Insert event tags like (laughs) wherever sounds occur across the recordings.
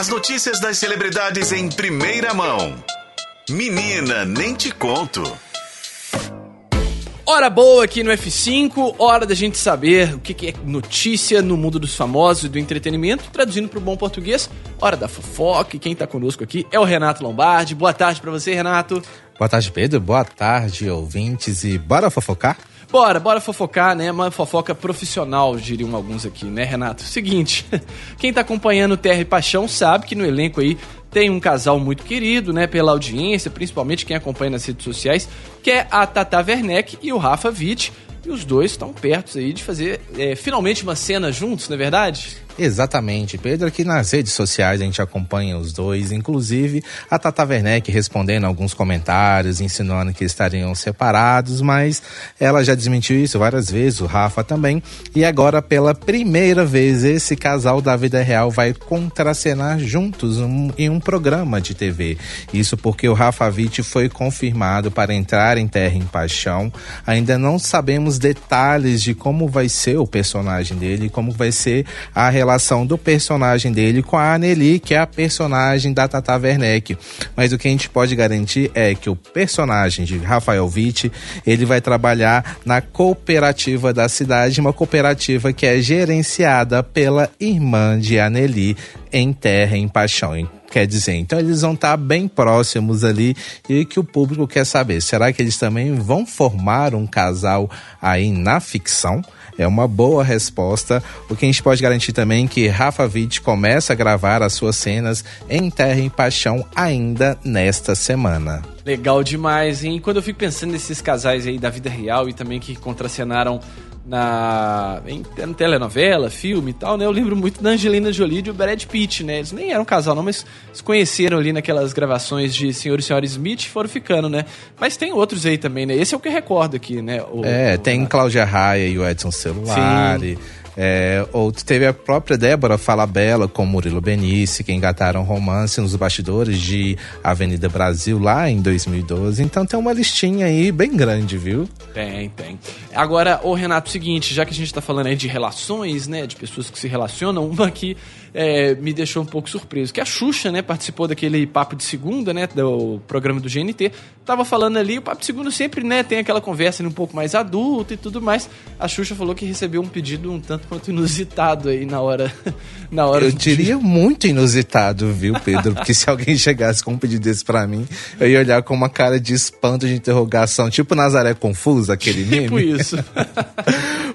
As notícias das celebridades em primeira mão. Menina, nem te conto. Hora boa aqui no F5, hora da gente saber o que é notícia no mundo dos famosos e do entretenimento, traduzindo para o bom português, hora da fofoca. E quem está conosco aqui é o Renato Lombardi. Boa tarde para você, Renato. Boa tarde, Pedro. Boa tarde, ouvintes. E bora fofocar? Bora, bora fofocar, né? Uma fofoca profissional, diriam alguns aqui, né, Renato? Seguinte, (laughs) quem tá acompanhando Terra e Paixão sabe que no elenco aí tem um casal muito querido, né, pela audiência, principalmente quem acompanha nas redes sociais, que é a Tata Werneck e o Rafa Witt. E os dois estão perto aí de fazer é, finalmente uma cena juntos, não é verdade? Exatamente, Pedro. Aqui nas redes sociais a gente acompanha os dois, inclusive a Tata Werneck respondendo alguns comentários, insinuando que estariam separados, mas ela já desmentiu isso várias vezes, o Rafa também. E agora, pela primeira vez, esse casal da vida real vai contracenar juntos em um programa de TV. Isso porque o Rafa Witt foi confirmado para entrar em Terra em Paixão. Ainda não sabemos detalhes de como vai ser o personagem dele, como vai ser a relação do personagem dele com a Anneli, que é a personagem da Tata Werneck. Mas o que a gente pode garantir é que o personagem de Rafael Witt, ele vai trabalhar na cooperativa da cidade, uma cooperativa que é gerenciada pela irmã de Anneli em Terra em Paixão. Quer dizer, então eles vão estar bem próximos ali e que o público quer saber. Será que eles também vão formar um casal aí na ficção? É uma boa resposta. O que a gente pode garantir também é que Rafa Witt começa a gravar as suas cenas em Terra em Paixão ainda nesta semana. Legal demais, hein? Quando eu fico pensando nesses casais aí da vida real e também que contracenaram na em, em, telenovela, filme e tal, né? Eu lembro muito da Angelina Jolie e do Brad Pitt, né? Eles nem eram um casal não, mas se conheceram ali naquelas gravações de Senhor e Senhora Smith e foram ficando, né? Mas tem outros aí também, né? Esse é o que eu recordo aqui, né? O, é, o, tem Cláudia Raia e o Edson Celular. Sim. É, ou teve a própria Débora Falabella com Murilo Benício, que engataram romance nos bastidores de Avenida Brasil lá em 2012. Então tem uma listinha aí bem grande, viu? Tem, tem. Agora, o Renato, seguinte, já que a gente tá falando aí de relações, né, de pessoas que se relacionam, uma aqui é, me deixou um pouco surpreso, que a Xuxa, né, participou daquele Papo de Segunda, né, do programa do GNT, tava falando ali, o Papo de Segunda sempre, né, tem aquela conversa um pouco mais adulta e tudo mais. A Xuxa falou que recebeu um pedido um tanto quanto inusitado aí na hora, (laughs) na hora. Eu diria muito inusitado, viu, Pedro? Porque se alguém (laughs) chegasse com um pedido desse pra mim, eu ia olhar com uma cara de espanto, de interrogação, tipo Nazaré Confusa, aquele (laughs) meme. Tipo isso.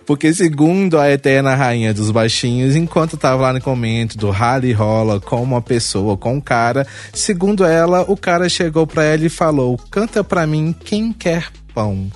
Porque segundo a eterna rainha dos baixinhos, enquanto tava lá no comento do rally rola com uma pessoa, com um cara, segundo ela, o cara chegou pra ela e falou: "Canta pra mim quem quer pão".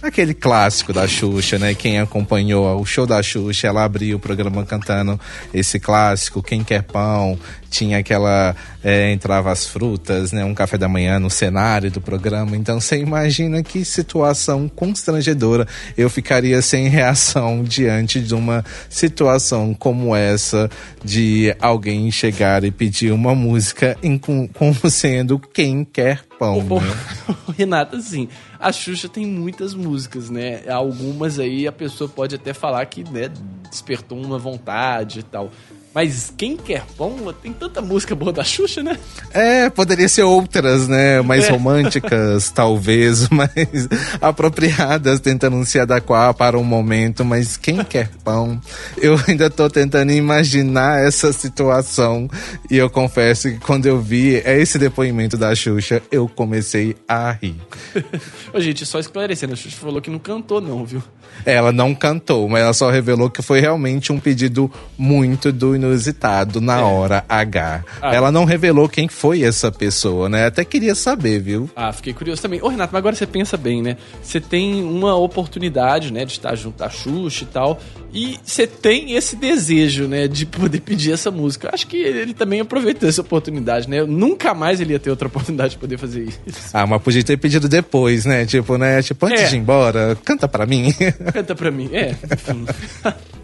Aquele clássico da Xuxa, né? Quem acompanhou o show da Xuxa, ela abriu o programa cantando esse clássico, Quem Quer Pão. Tinha aquela. É, entrava as frutas, né? Um café da manhã no cenário do programa. Então você imagina que situação constrangedora eu ficaria sem reação (laughs) diante de uma situação como essa de alguém chegar e pedir uma música em, como sendo Quem Quer Pão. Oh, né? (laughs) Renata, assim a Xuxa tem muitas músicas, né? Algumas aí a pessoa pode até falar que né, despertou uma vontade e tal. Mas quem quer pão, tem tanta música boa da Xuxa, né? É, poderia ser outras, né? Mais é. românticas, (laughs) talvez, (laughs) mais apropriadas, tentando se adequar para o um momento. Mas quem quer pão? Eu ainda tô tentando imaginar essa situação. E eu confesso que quando eu vi esse depoimento da Xuxa, eu comecei a rir. (laughs) Ô, gente, só esclarecendo, a Xuxa falou que não cantou, não, viu? Ela não cantou, mas ela só revelou que foi realmente um pedido muito do inusitado na é. hora H. Ah. Ela não revelou quem foi essa pessoa, né? Até queria saber, viu? Ah, fiquei curioso também. Ô, Renato, mas agora você pensa bem, né? Você tem uma oportunidade, né, de estar junto à Xuxa e tal, e você tem esse desejo, né, de poder pedir essa música. Acho que ele também aproveitou essa oportunidade, né? Nunca mais ele ia ter outra oportunidade de poder fazer isso. Ah, mas podia ter pedido depois, né? Tipo, né? Tipo, antes é. de ir embora, canta pra mim. Canta pra mim, é. (laughs)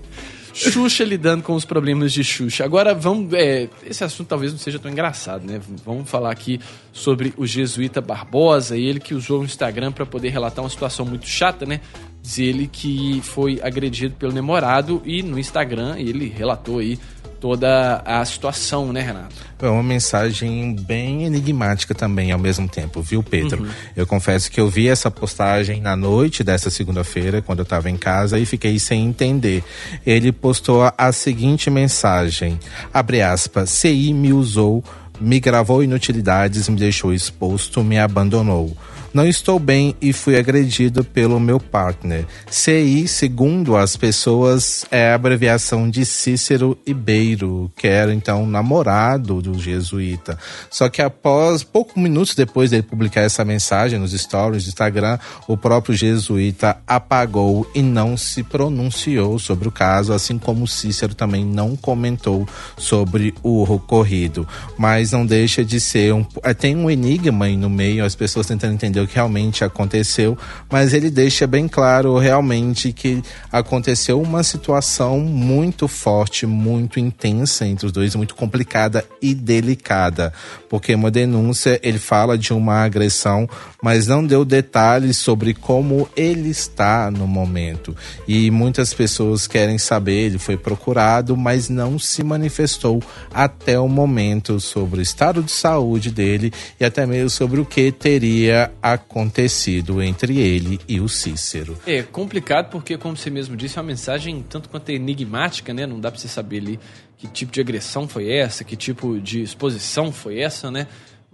Xuxa lidando com os problemas de Xuxa. Agora vamos. É, esse assunto talvez não seja tão engraçado, né? Vamos falar aqui sobre o jesuíta Barbosa, ele que usou o Instagram para poder relatar uma situação muito chata, né? Diz ele que foi agredido pelo namorado e no Instagram ele relatou aí toda a situação, né, Renato? É uma mensagem bem enigmática também ao mesmo tempo, viu, Pedro? Uhum. Eu confesso que eu vi essa postagem na noite dessa segunda-feira, quando eu estava em casa, e fiquei sem entender. Ele postou a seguinte mensagem: abre aspas, CI me usou, me gravou inutilidades, me deixou exposto, me abandonou. Não estou bem e fui agredido pelo meu partner. CI, segundo as pessoas, é a abreviação de Cícero Ibeiro, que era então namorado do jesuíta. Só que após, poucos minutos depois dele publicar essa mensagem nos stories do Instagram, o próprio jesuíta apagou e não se pronunciou sobre o caso, assim como Cícero também não comentou sobre o ocorrido. Mas não deixa de ser um. Tem um enigma aí no meio, as pessoas tentando entender o que realmente aconteceu, mas ele deixa bem claro realmente que aconteceu uma situação muito forte, muito intensa entre os dois, muito complicada e delicada, porque uma denúncia ele fala de uma agressão, mas não deu detalhes sobre como ele está no momento. E muitas pessoas querem saber, ele foi procurado, mas não se manifestou até o momento sobre o estado de saúde dele e até mesmo sobre o que teria acontecido acontecido entre ele e o Cícero. É complicado porque, como você mesmo disse, é uma mensagem tanto quanto enigmática, né? Não dá para você saber ali que tipo de agressão foi essa, que tipo de exposição foi essa, né?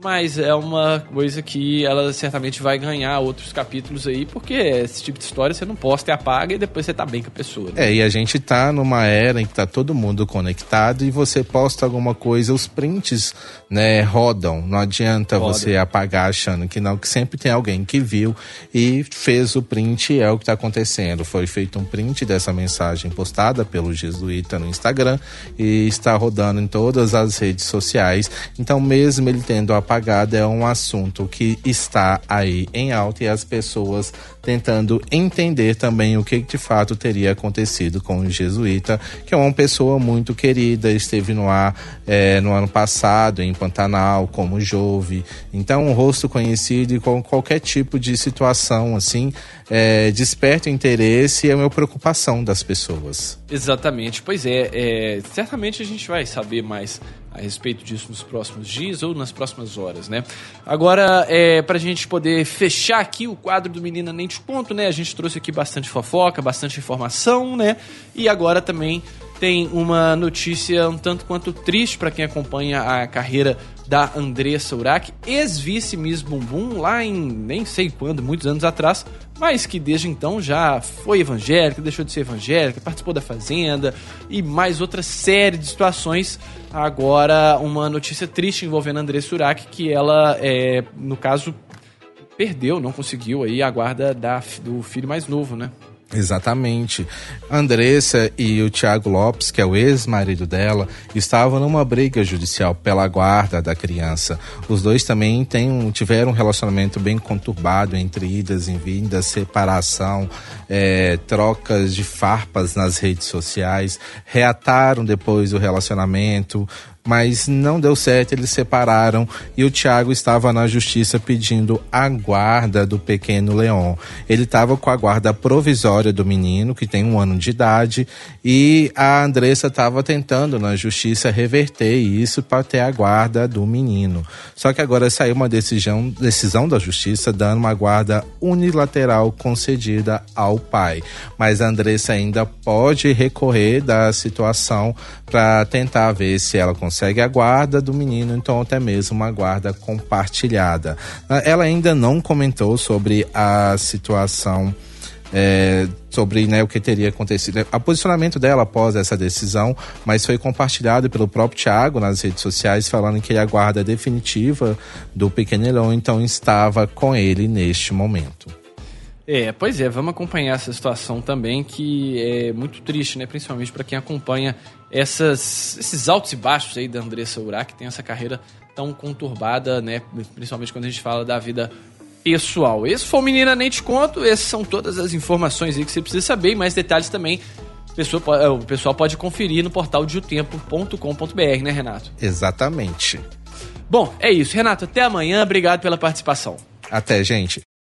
Mas é uma coisa que ela certamente vai ganhar outros capítulos aí, porque esse tipo de história você não posta e apaga e depois você tá bem com a pessoa. Né? É, e a gente tá numa era em que tá todo mundo conectado e você posta alguma coisa, os prints, né, rodam. Não adianta Roda. você apagar achando que não, que sempre tem alguém que viu e fez o print e é o que tá acontecendo. Foi feito um print dessa mensagem postada pelo Jesuíta no Instagram e está rodando em todas as redes sociais. Então, mesmo ele tendo a apagada é um assunto que está aí em alta e as pessoas tentando entender também o que de fato teria acontecido com o jesuíta, que é uma pessoa muito querida, esteve no ar é, no ano passado em Pantanal como Jove, então um rosto conhecido e com qualquer tipo de situação assim é, desperta interesse e é uma preocupação das pessoas. Exatamente, pois é, é certamente a gente vai saber mais a respeito disso nos próximos dias ou nas próximas horas, né? Agora, é, para a gente poder fechar aqui o quadro do Menina Nem Te Conto, né? A gente trouxe aqui bastante fofoca, bastante informação, né? E agora também tem uma notícia um tanto quanto triste para quem acompanha a carreira da Andressa Urach, ex-vice Miss Bumbum, lá em nem sei quando, muitos anos atrás, mas que desde então já foi evangélica, deixou de ser evangélica, participou da Fazenda e mais outra série de situações. Agora, uma notícia triste envolvendo a Andressa Urach, que ela, é, no caso, perdeu, não conseguiu aí a guarda da, do filho mais novo, né? Exatamente. Andressa e o Tiago Lopes, que é o ex-marido dela, estavam numa briga judicial pela guarda da criança. Os dois também têm, tiveram um relacionamento bem conturbado entre idas e vindas, separação, é, trocas de farpas nas redes sociais, reataram depois o relacionamento, mas não deu certo, eles separaram e o Thiago estava na justiça pedindo a guarda do pequeno Leon. Ele estava com a guarda provisória do menino, que tem um ano de idade, e a Andressa estava tentando na justiça reverter isso para ter a guarda do menino. Só que agora saiu uma decisão, decisão da justiça dando uma guarda unilateral concedida ao pai. Mas a Andressa ainda pode recorrer da situação para tentar ver se ela consegue consegue a guarda do menino, então até mesmo uma guarda compartilhada. Ela ainda não comentou sobre a situação. É, sobre né, o que teria acontecido. O posicionamento dela após essa decisão, mas foi compartilhado pelo próprio Thiago nas redes sociais, falando que a guarda definitiva do Pequeno Elon então estava com ele neste momento. É, pois é, vamos acompanhar essa situação também, que é muito triste, né? Principalmente para quem acompanha essas, esses altos e baixos aí da Andressa Urach, que tem essa carreira tão conturbada, né? Principalmente quando a gente fala da vida pessoal. Esse foi o Menina Nem Te Conto, essas são todas as informações aí que você precisa saber, e mais detalhes também o pessoal pode conferir no portal diotempo.com.br, né, Renato? Exatamente. Bom, é isso. Renato, até amanhã. Obrigado pela participação. Até, gente.